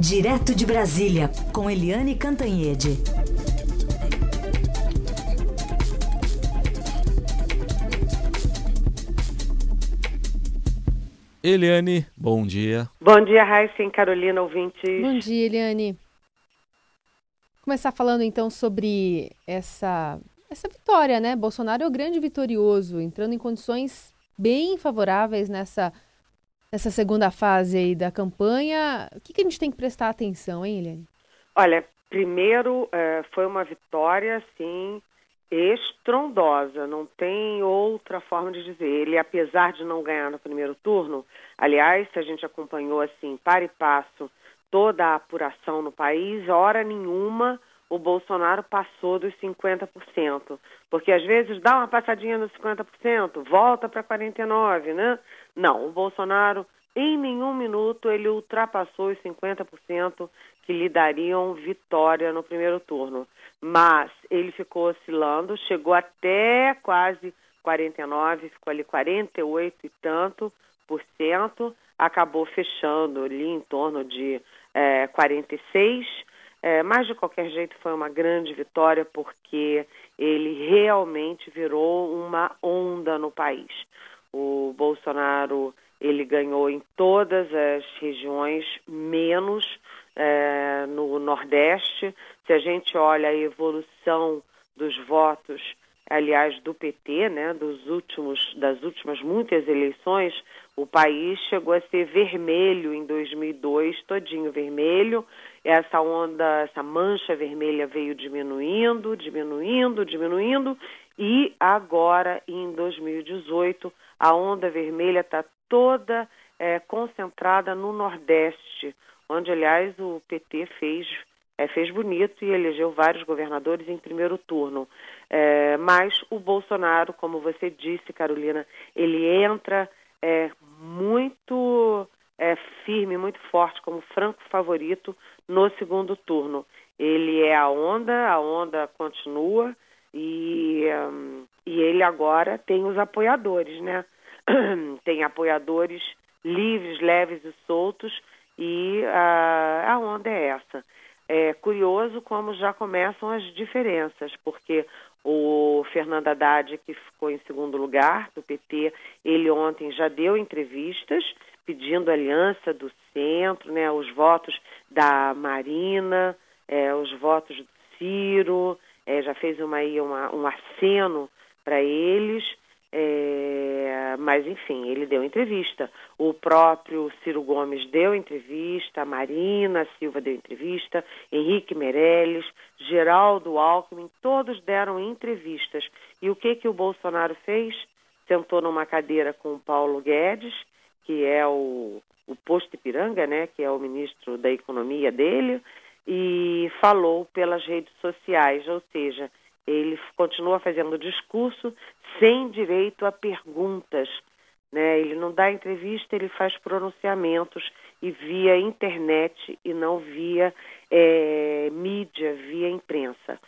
Direto de Brasília, com Eliane Cantanhede. Eliane, bom dia. Bom dia, Raíssa e Carolina, ouvintes. Bom dia, Eliane. Começar falando então sobre essa, essa vitória, né? Bolsonaro é o grande vitorioso, entrando em condições bem favoráveis nessa nessa segunda fase aí da campanha. O que, que a gente tem que prestar atenção, hein, Eliane? Olha, primeiro é, foi uma vitória, assim, estrondosa, não tem outra forma de dizer. Ele, apesar de não ganhar no primeiro turno, aliás, se a gente acompanhou assim, para e passo, toda a apuração no país, hora nenhuma o Bolsonaro passou dos 50%. Porque às vezes dá uma passadinha nos 50%, volta para 49%, né? Não, o Bolsonaro, em nenhum minuto, ele ultrapassou os 50% que lhe dariam vitória no primeiro turno. Mas ele ficou oscilando, chegou até quase 49, ficou ali 48 e tanto por cento, acabou fechando ali em torno de é, 46 é, mas, de qualquer jeito, foi uma grande vitória porque ele realmente virou uma onda no país. O Bolsonaro ele ganhou em todas as regiões, menos é, no Nordeste. Se a gente olha a evolução dos votos, aliás, do PT, né, dos últimos, das últimas muitas eleições, o país chegou a ser vermelho em 2002, todinho vermelho. Essa onda, essa mancha vermelha veio diminuindo, diminuindo, diminuindo. E agora, em 2018, a onda vermelha está toda é, concentrada no Nordeste, onde, aliás, o PT fez, é, fez bonito e elegeu vários governadores em primeiro turno. É, mas o Bolsonaro, como você disse, Carolina, ele entra é, muito é, firme, muito forte, como franco favorito no segundo turno. Ele é a onda, a onda continua e, um, e ele agora tem os apoiadores, né? tem apoiadores livres, leves e soltos e a, a onda é essa. É curioso como já começam as diferenças, porque o Fernando Haddad, que ficou em segundo lugar do PT, ele ontem já deu entrevistas pedindo aliança do centro, né, os votos da Marina, é, os votos do Ciro, é, já fez uma, uma, um aceno para eles. É, mas, enfim, ele deu entrevista. O próprio Ciro Gomes deu entrevista, a Marina Silva deu entrevista, Henrique Meirelles, Geraldo Alckmin, todos deram entrevistas. E o que, que o Bolsonaro fez? Sentou numa cadeira com o Paulo Guedes, que é o, o posto Ipiranga, né, que é o ministro da Economia dele, e falou pelas redes sociais, ou seja, ele continua fazendo discurso sem direito a perguntas. Né? Ele não dá entrevista, ele faz pronunciamentos e via internet e não via é, mídia, via imprensa.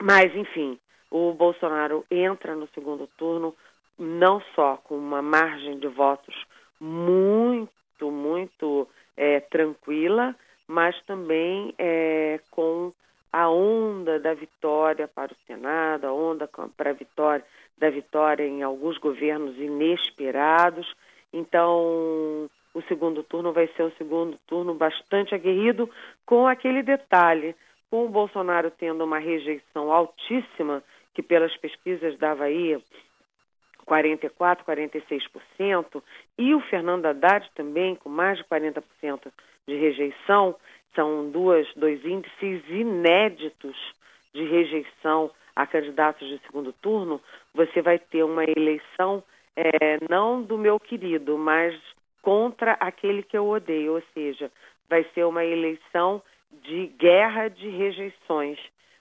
Mas, enfim, o Bolsonaro entra no segundo turno não só com uma margem de votos muito, muito é, tranquila, mas também é, com a onda da vitória para o Senado, a onda para a vitória da vitória em alguns governos inesperados. Então, o segundo turno vai ser um segundo turno bastante aguerrido, com aquele detalhe, com o Bolsonaro tendo uma rejeição altíssima, que pelas pesquisas dava aí 44, 46%, e o Fernando Haddad também com mais de 40% de rejeição, são duas, dois índices inéditos de rejeição a candidatos de segundo turno, você vai ter uma eleição é, não do meu querido, mas contra aquele que eu odeio, ou seja, vai ser uma eleição de guerra de rejeições.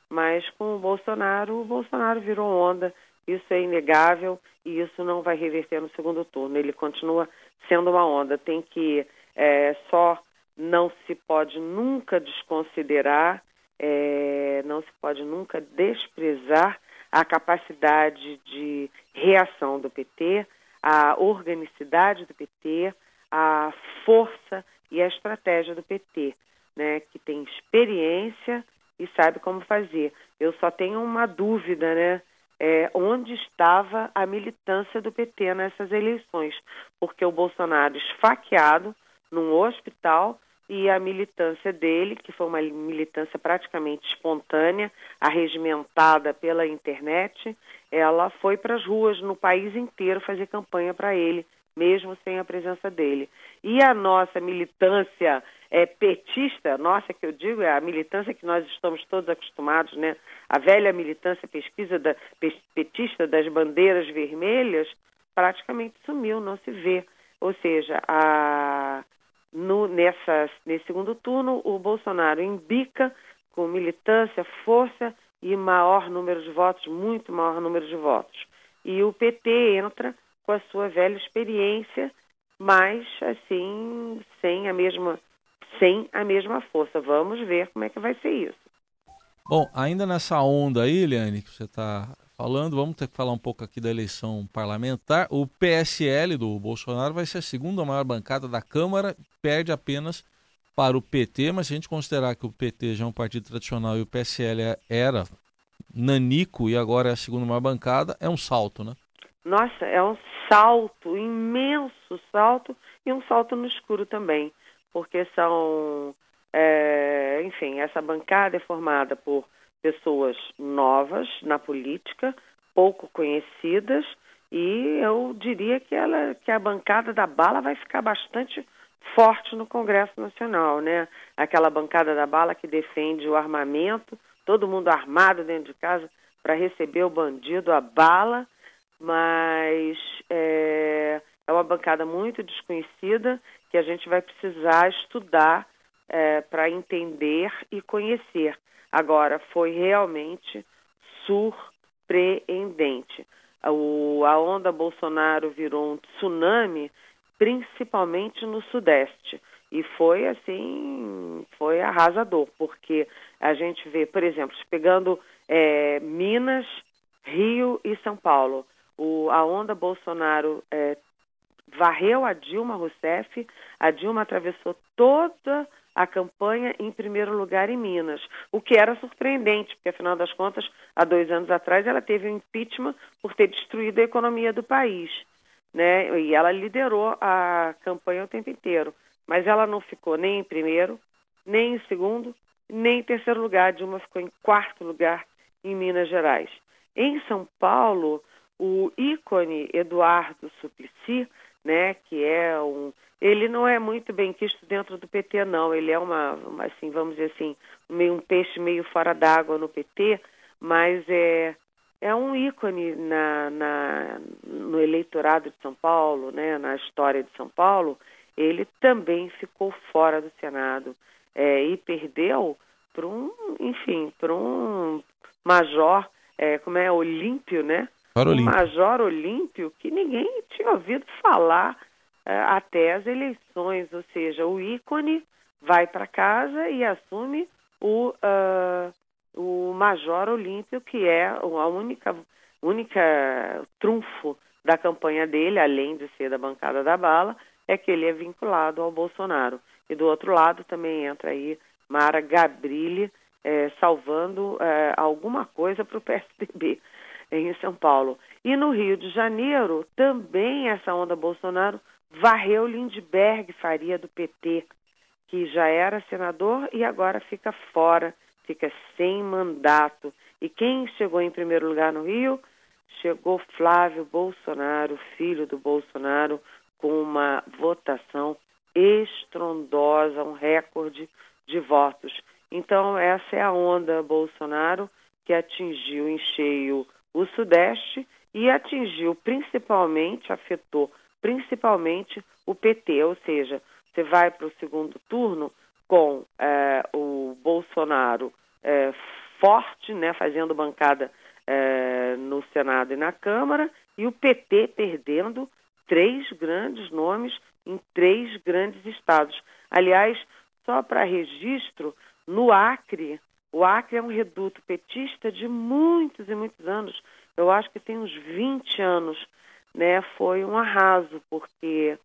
Mas com o Bolsonaro, o Bolsonaro virou onda, isso é inegável e isso não vai reverter no segundo turno. Ele continua sendo uma onda. Tem que é, só não se pode nunca desconsiderar, é, não se pode nunca desprezar a capacidade de reação do PT, a organicidade do PT, a força e a estratégia do PT, né, que tem experiência e sabe como fazer. Eu só tenho uma dúvida, né? É, onde estava a militância do PT nessas eleições, porque o Bolsonaro esfaqueado num hospital e a militância dele, que foi uma militância praticamente espontânea, arregimentada pela internet, ela foi para as ruas no país inteiro fazer campanha para ele, mesmo sem a presença dele. E a nossa militância é, petista, nossa que eu digo, é a militância que nós estamos todos acostumados, né? A velha militância pesquisa da, petista das bandeiras vermelhas praticamente sumiu, não se vê. Ou seja, a, no, nessa, nesse segundo turno, o Bolsonaro embica com militância, força e maior número de votos, muito maior número de votos. E o PT entra com a sua velha experiência, mas assim, sem a mesma sem a mesma força. Vamos ver como é que vai ser isso. Bom, ainda nessa onda aí, Eliane, que você está falando, vamos ter que falar um pouco aqui da eleição parlamentar. O PSL do Bolsonaro vai ser a segunda maior bancada da Câmara, perde apenas para o PT, mas se a gente considerar que o PT já é um partido tradicional e o PSL era nanico e agora é a segunda maior bancada, é um salto, né? Nossa, é um salto, imenso salto e um salto no escuro também porque são, é, enfim, essa bancada é formada por pessoas novas na política, pouco conhecidas, e eu diria que ela, que a bancada da bala vai ficar bastante forte no Congresso Nacional, né? Aquela bancada da bala que defende o armamento, todo mundo armado dentro de casa para receber o bandido, a bala, mas é, é uma bancada muito desconhecida que a gente vai precisar estudar é, para entender e conhecer. Agora, foi realmente surpreendente. O, a onda Bolsonaro virou um tsunami, principalmente no Sudeste. E foi assim, foi arrasador, porque a gente vê, por exemplo, pegando é, Minas, Rio e São Paulo, o, a onda Bolsonaro é, varreu a Dilma Rousseff, a Dilma atravessou toda a campanha em primeiro lugar em Minas, o que era surpreendente, porque afinal das contas, há dois anos atrás ela teve um impeachment por ter destruído a economia do país, né? E ela liderou a campanha o tempo inteiro, mas ela não ficou nem em primeiro, nem em segundo, nem em terceiro lugar. A Dilma ficou em quarto lugar em Minas Gerais. Em São Paulo, o ícone Eduardo Suplicy né, que é um ele não é muito bem quisto dentro do PT não, ele é uma, uma assim, vamos dizer assim, meio um peixe meio fora d'água no PT, mas é é um ícone na, na, no eleitorado de São Paulo, né, na história de São Paulo, ele também ficou fora do Senado é, e perdeu para um, enfim, para um major, é, como é, Olímpio, né? Um Major Olímpio que ninguém tinha ouvido falar é, até as eleições, ou seja, o ícone vai para casa e assume o, uh, o Major Olímpio, que é a única, única trunfo da campanha dele, além de ser da bancada da bala, é que ele é vinculado ao Bolsonaro. E do outro lado também entra aí Mara Gabrilli, é, salvando é, alguma coisa para o PSDB em São Paulo. E no Rio de Janeiro, também essa onda Bolsonaro varreu Lindbergh Faria do PT, que já era senador e agora fica fora, fica sem mandato. E quem chegou em primeiro lugar no Rio? Chegou Flávio Bolsonaro, filho do Bolsonaro, com uma votação estrondosa, um recorde de votos. Então, essa é a onda Bolsonaro que atingiu em cheio o Sudeste e atingiu principalmente, afetou principalmente o PT, ou seja, você vai para o segundo turno com é, o Bolsonaro é, forte, né, fazendo bancada é, no Senado e na Câmara, e o PT perdendo três grandes nomes em três grandes estados. Aliás, só para registro, no Acre, o Acre é um reduto petista de muitos e muitos anos. Eu acho que tem uns 20 anos. Né? Foi um arraso, porque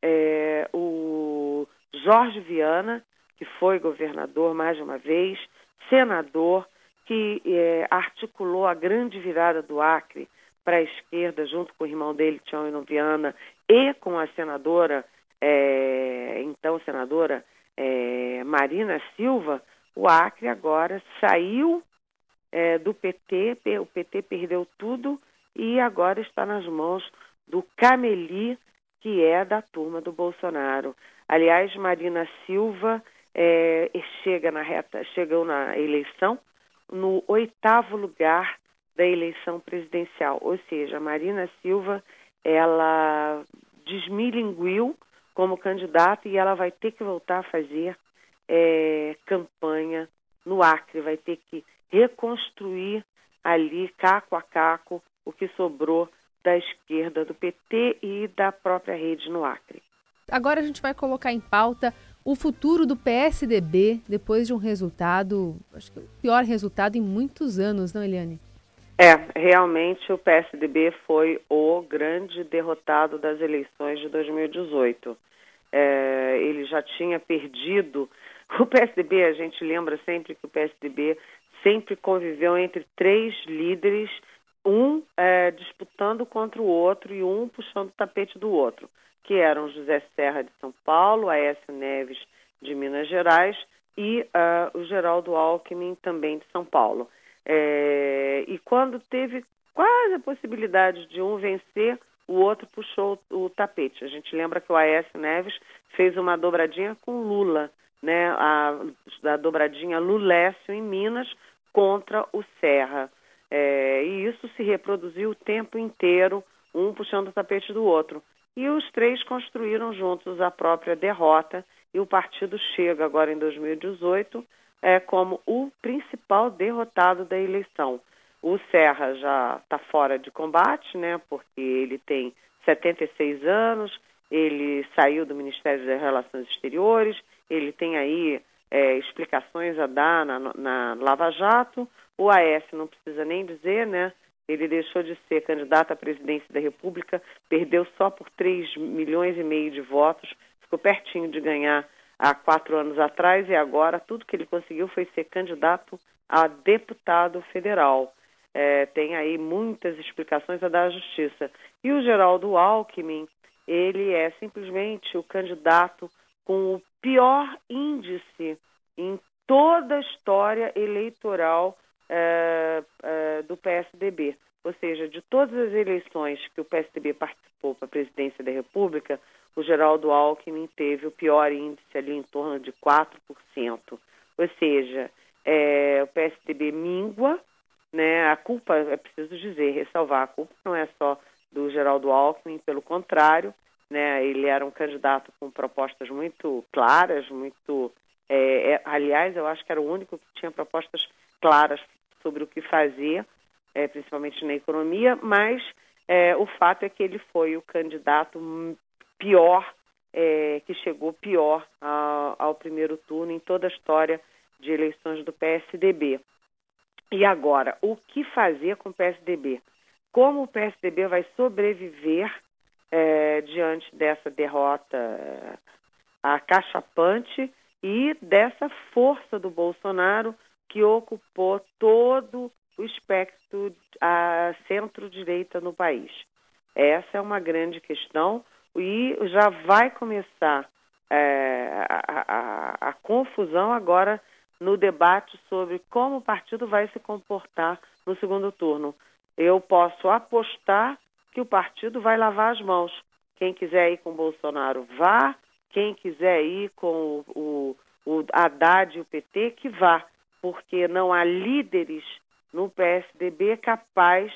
é, o Jorge Viana, que foi governador mais de uma vez, senador, que é, articulou a grande virada do Acre para a esquerda, junto com o irmão dele, Tião Viana, e com a senadora, é, então senadora é, Marina Silva, o Acre agora saiu é, do PT, o PT perdeu tudo e agora está nas mãos do Cameli, que é da turma do Bolsonaro. Aliás, Marina Silva é, chega na reta, chegou na eleição no oitavo lugar da eleição presidencial, ou seja, Marina Silva ela desmilinguiu como candidata e ela vai ter que voltar a fazer é, campanha no Acre, vai ter que reconstruir ali, caco a caco, o que sobrou da esquerda do PT e da própria rede no Acre. Agora a gente vai colocar em pauta o futuro do PSDB depois de um resultado, acho que o pior resultado em muitos anos, não, Eliane? É, realmente o PSDB foi o grande derrotado das eleições de 2018. É, ele já tinha perdido. O PSDB, a gente lembra sempre que o PSDB sempre conviveu entre três líderes, um é, disputando contra o outro e um puxando o tapete do outro, que eram José Serra de São Paulo, Aécio Neves de Minas Gerais e uh, o Geraldo Alckmin também de São Paulo. É, e quando teve quase a possibilidade de um vencer, o outro puxou o tapete. A gente lembra que o Aécio Neves fez uma dobradinha com Lula, né? A, a dobradinha Lulécio em Minas contra o Serra. É, e isso se reproduziu o tempo inteiro, um puxando o tapete do outro. E os três construíram juntos a própria derrota, e o partido chega agora em 2018 é, como o principal derrotado da eleição. O Serra já está fora de combate, né, porque ele tem 76 anos, ele saiu do Ministério das Relações Exteriores, ele tem aí é, explicações a dar na, na Lava Jato. O AS não precisa nem dizer, né? Ele deixou de ser candidato à presidência da República, perdeu só por 3 milhões e meio de votos, ficou pertinho de ganhar há quatro anos atrás e agora tudo que ele conseguiu foi ser candidato a deputado federal. É, tem aí muitas explicações a dar à justiça. E o Geraldo Alckmin, ele é simplesmente o candidato com o pior índice em toda a história eleitoral é, é, do PSDB. Ou seja, de todas as eleições que o PSDB participou para a presidência da República, o Geraldo Alckmin teve o pior índice ali em torno de 4%. Ou seja, é, o PSDB mingua, né? A culpa, é preciso dizer, ressalvar, a culpa não é só do Geraldo Alckmin, pelo contrário, né? Ele era um candidato com propostas muito claras, muito, é, é, aliás, eu acho que era o único que tinha propostas claras sobre o que fazer, é, principalmente na economia, mas é, o fato é que ele foi o candidato pior, é, que chegou pior ao, ao primeiro turno em toda a história de eleições do PSDB. E agora, o que fazer com o PSDB? Como o PSDB vai sobreviver é, diante dessa derrota é, acachapante e dessa força do Bolsonaro que ocupou todo o espectro a centro-direita no país? Essa é uma grande questão e já vai começar é, a, a, a confusão agora no debate sobre como o partido vai se comportar no segundo turno. Eu posso apostar que o partido vai lavar as mãos. Quem quiser ir com Bolsonaro, vá. Quem quiser ir com o, o, o Haddad e o PT, que vá. Porque não há líderes no PSDB capaz,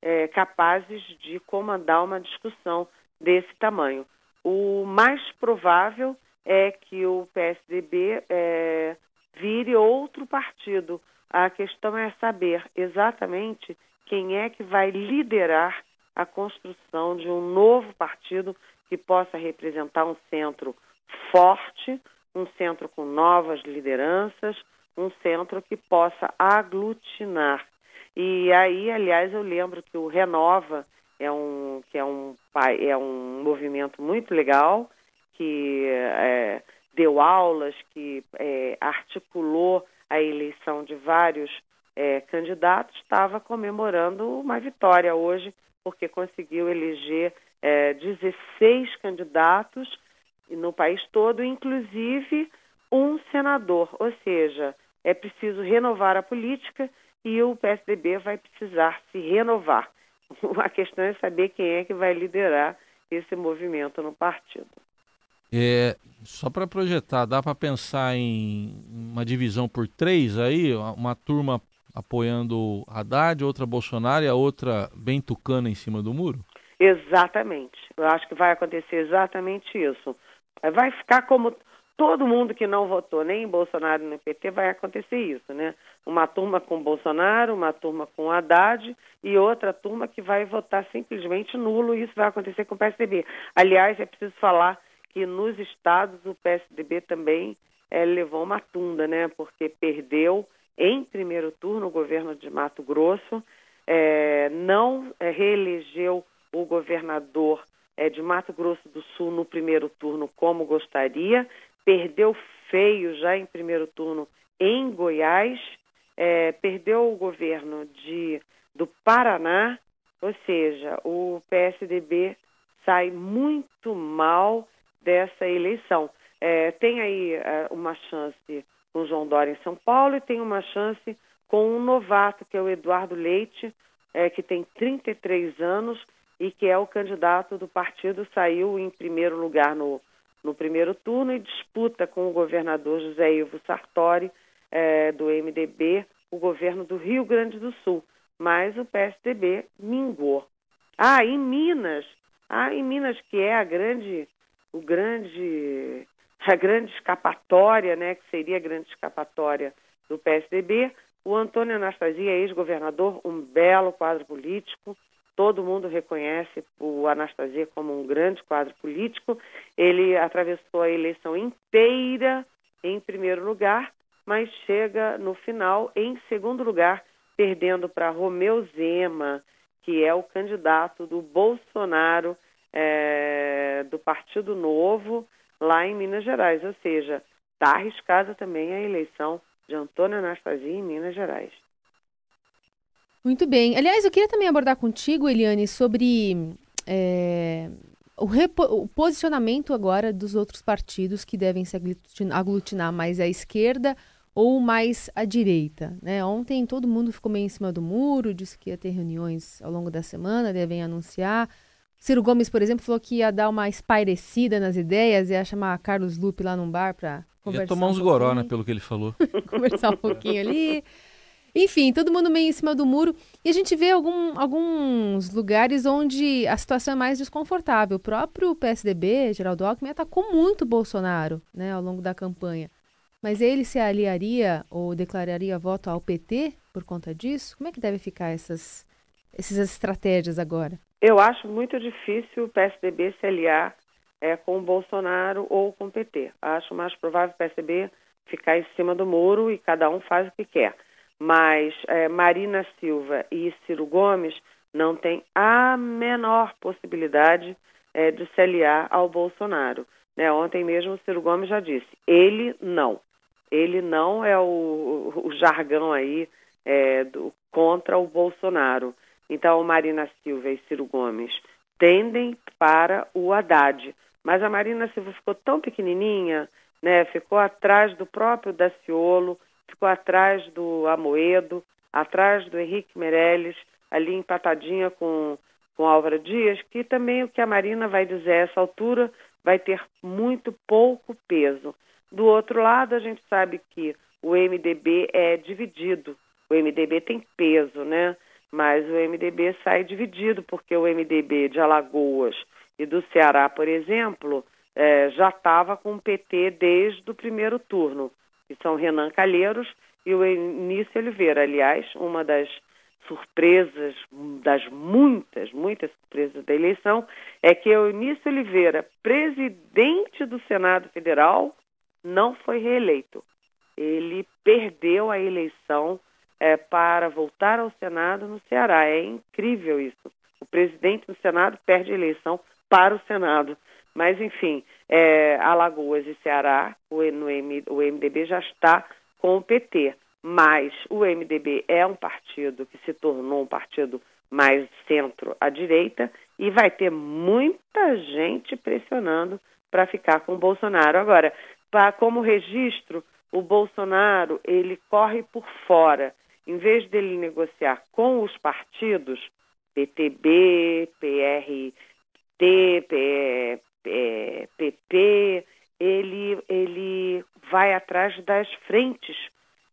é, capazes de comandar uma discussão desse tamanho. O mais provável é que o PSDB é, vire outro partido. A questão é saber exatamente quem é que vai liderar a construção de um novo partido que possa representar um centro forte, um centro com novas lideranças, um centro que possa aglutinar. E aí, aliás, eu lembro que o Renova é um que é um é um movimento muito legal que é, deu aulas, que é, articulou a eleição de vários é, candidatos, estava comemorando uma vitória hoje, porque conseguiu eleger é, 16 candidatos no país todo, inclusive um senador. Ou seja, é preciso renovar a política e o PSDB vai precisar se renovar. A questão é saber quem é que vai liderar esse movimento no partido. É, só para projetar, dá para pensar em uma divisão por três aí, uma turma apoiando Haddad, outra Bolsonaro e a outra bem tucana em cima do muro? Exatamente. Eu acho que vai acontecer exatamente isso. Vai ficar como todo mundo que não votou nem em Bolsonaro nem no PT vai acontecer isso, né? Uma turma com Bolsonaro, uma turma com Haddad e outra turma que vai votar simplesmente nulo isso vai acontecer com o PSDB. Aliás, é preciso falar que nos estados o PSDB também é, levou uma tunda, né? Porque perdeu em primeiro turno o governo de Mato Grosso, é, não é, reelegeu o governador é, de Mato Grosso do Sul no primeiro turno como gostaria, perdeu feio já em primeiro turno em Goiás, é, perdeu o governo de, do Paraná, ou seja, o PSDB sai muito mal dessa eleição. É, tem aí é, uma chance com João Dória em São Paulo e tem uma chance com um novato, que é o Eduardo Leite, é, que tem 33 anos e que é o candidato do partido, saiu em primeiro lugar no no primeiro turno e disputa com o governador José Ivo Sartori, é, do MDB, o governo do Rio Grande do Sul. Mas o PSDB mingou. Ah, em Minas, ah, em Minas que é a grande, o grande, a grande escapatória, né, que seria a grande escapatória do PSDB, o Antônio Anastasia, ex-governador, um belo quadro político, todo mundo reconhece o Anastasia como um grande quadro político. Ele atravessou a eleição inteira em primeiro lugar, mas chega no final em segundo lugar, perdendo para Romeu Zema, que é o candidato do Bolsonaro é, do Partido Novo lá em Minas Gerais. Ou seja, está arriscada também a eleição de Antônio Anastasia em Minas Gerais. Muito bem. Aliás, eu queria também abordar contigo, Eliane, sobre é, o, o, posicionamento agora dos outros partidos que devem se aglutinar mais à esquerda ou mais à direita. Né? Ontem todo mundo ficou meio em cima do muro, disse que ia ter reuniões ao longo da semana, devem anunciar. Ciro Gomes, por exemplo, falou que ia dar uma espairecida nas ideias, ia chamar Carlos Lupe lá num bar para conversar. Ia tomar uns um goró, né, pelo que ele falou. conversar um pouquinho ali. Enfim, todo mundo meio em cima do muro. E a gente vê algum, alguns lugares onde a situação é mais desconfortável. O próprio PSDB, Geraldo Alckmin, atacou muito Bolsonaro né, ao longo da campanha. Mas ele se aliaria ou declararia voto ao PT por conta disso? Como é que deve ficar essas, essas estratégias agora? Eu acho muito difícil o PSDB se aliar é, com o Bolsonaro ou com o PT. Acho mais provável o PSDB ficar em cima do muro e cada um faz o que quer mas é, Marina Silva e Ciro Gomes não têm a menor possibilidade é, de se aliar ao Bolsonaro. Né? Ontem mesmo o Ciro Gomes já disse, ele não. Ele não é o, o jargão aí é, do, contra o Bolsonaro. Então, Marina Silva e Ciro Gomes tendem para o Haddad. Mas a Marina Silva ficou tão pequenininha, né? ficou atrás do próprio Daciolo, ficou atrás do Amoedo, atrás do Henrique Meirelles, ali empatadinha com, com Álvaro Dias, que também o que a Marina vai dizer a essa altura vai ter muito pouco peso. Do outro lado, a gente sabe que o MDB é dividido. O MDB tem peso, né? Mas o MDB sai dividido, porque o MDB de Alagoas e do Ceará, por exemplo, é, já estava com o PT desde o primeiro turno que são Renan Calheiros e o Eunice Oliveira. Aliás, uma das surpresas, das muitas, muitas surpresas da eleição, é que o Eunice Oliveira, presidente do Senado Federal, não foi reeleito. Ele perdeu a eleição é, para voltar ao Senado no Ceará. É incrível isso. O presidente do Senado perde a eleição para o Senado. Mas, enfim, é, Alagoas e Ceará, o, M, o MDB já está com o PT. Mas o MDB é um partido que se tornou um partido mais centro à direita e vai ter muita gente pressionando para ficar com o Bolsonaro. Agora, pra, como registro, o Bolsonaro ele corre por fora. Em vez dele negociar com os partidos, PTB, PRT, PP, ele, ele vai atrás das frentes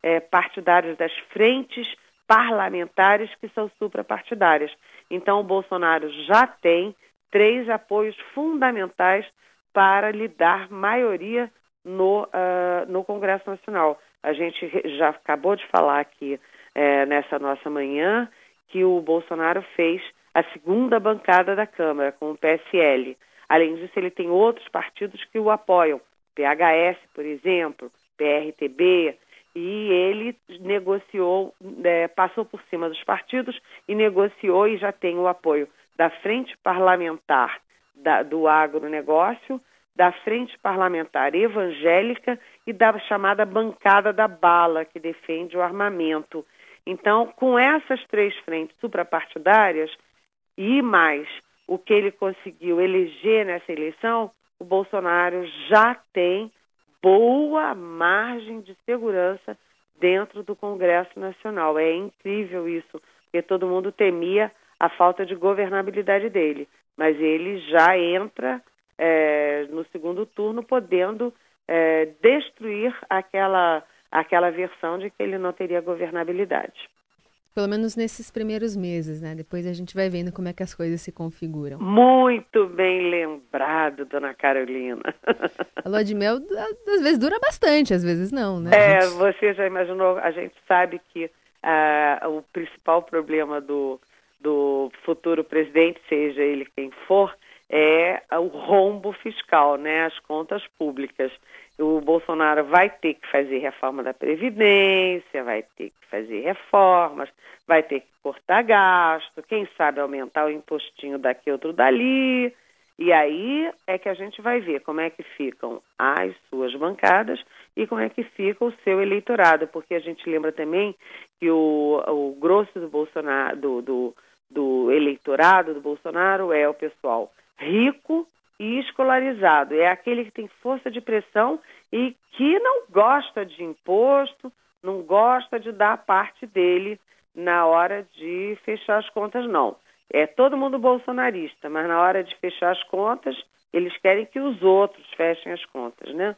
é, partidárias, das frentes parlamentares que são suprapartidárias. Então, o Bolsonaro já tem três apoios fundamentais para lhe dar maioria no, uh, no Congresso Nacional. A gente já acabou de falar aqui é, nessa nossa manhã que o Bolsonaro fez a segunda bancada da Câmara com o PSL. Além disso, ele tem outros partidos que o apoiam, PHS, por exemplo, PRTB, e ele negociou, é, passou por cima dos partidos e negociou e já tem o apoio da Frente Parlamentar da, do Agronegócio, da Frente Parlamentar Evangélica e da chamada Bancada da Bala, que defende o armamento. Então, com essas três frentes suprapartidárias e mais o que ele conseguiu eleger nessa eleição, o Bolsonaro já tem boa margem de segurança dentro do Congresso Nacional. É incrível isso, porque todo mundo temia a falta de governabilidade dele. Mas ele já entra é, no segundo turno podendo é, destruir aquela, aquela versão de que ele não teria governabilidade. Pelo menos nesses primeiros meses, né? Depois a gente vai vendo como é que as coisas se configuram. Muito bem lembrado, dona Carolina. A lua de mel às vezes dura bastante, às vezes não, né? É, você já imaginou, a gente sabe que uh, o principal problema do, do futuro presidente, seja ele quem for, é o rombo fiscal, né? As contas públicas o Bolsonaro vai ter que fazer reforma da Previdência, vai ter que fazer reformas, vai ter que cortar gasto, quem sabe aumentar o impostinho daqui, outro dali. E aí é que a gente vai ver como é que ficam as suas bancadas e como é que fica o seu eleitorado, porque a gente lembra também que o, o grosso do Bolsonaro, do, do, do eleitorado do Bolsonaro é o pessoal rico e escolarizado. É aquele que tem força de pressão e que não gosta de imposto, não gosta de dar parte dele na hora de fechar as contas, não. É todo mundo bolsonarista, mas na hora de fechar as contas, eles querem que os outros fechem as contas, né?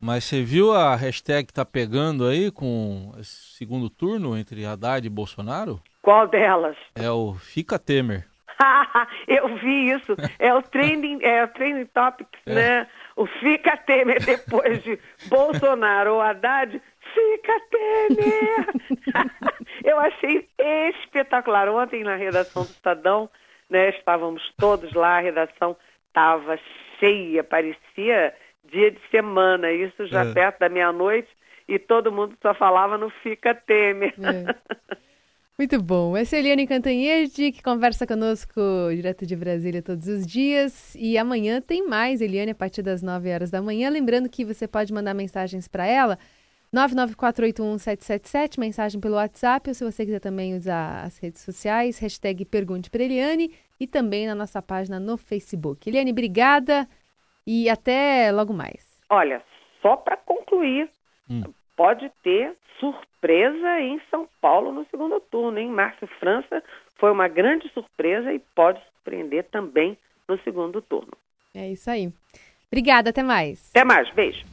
Mas você viu a hashtag que tá pegando aí com esse segundo turno entre Haddad e Bolsonaro? Qual delas? É o Fica Temer. eu vi isso. É o trending, é o trending topics, é. né? O fica Temer depois de Bolsonaro ou Haddad, fica Temer. eu achei espetacular. Ontem na redação do Estadão, né, estávamos todos lá, a redação estava cheia, parecia dia de semana, isso já é. perto da meia-noite, e todo mundo só falava no fica Temer. É. Muito bom. Essa é a Eliane Cantanhede, que conversa conosco direto de Brasília todos os dias. E amanhã tem mais, Eliane, a partir das 9 horas da manhã. Lembrando que você pode mandar mensagens para ela. 994811777, mensagem pelo WhatsApp, ou se você quiser também usar as redes sociais, hashtag Pergunte para Eliane e também na nossa página no Facebook. Eliane, obrigada e até logo mais. Olha, só para concluir, hum. Pode ter surpresa em São Paulo no segundo turno, hein? Márcio França foi uma grande surpresa e pode surpreender também no segundo turno. É isso aí. Obrigada, até mais. Até mais, beijo.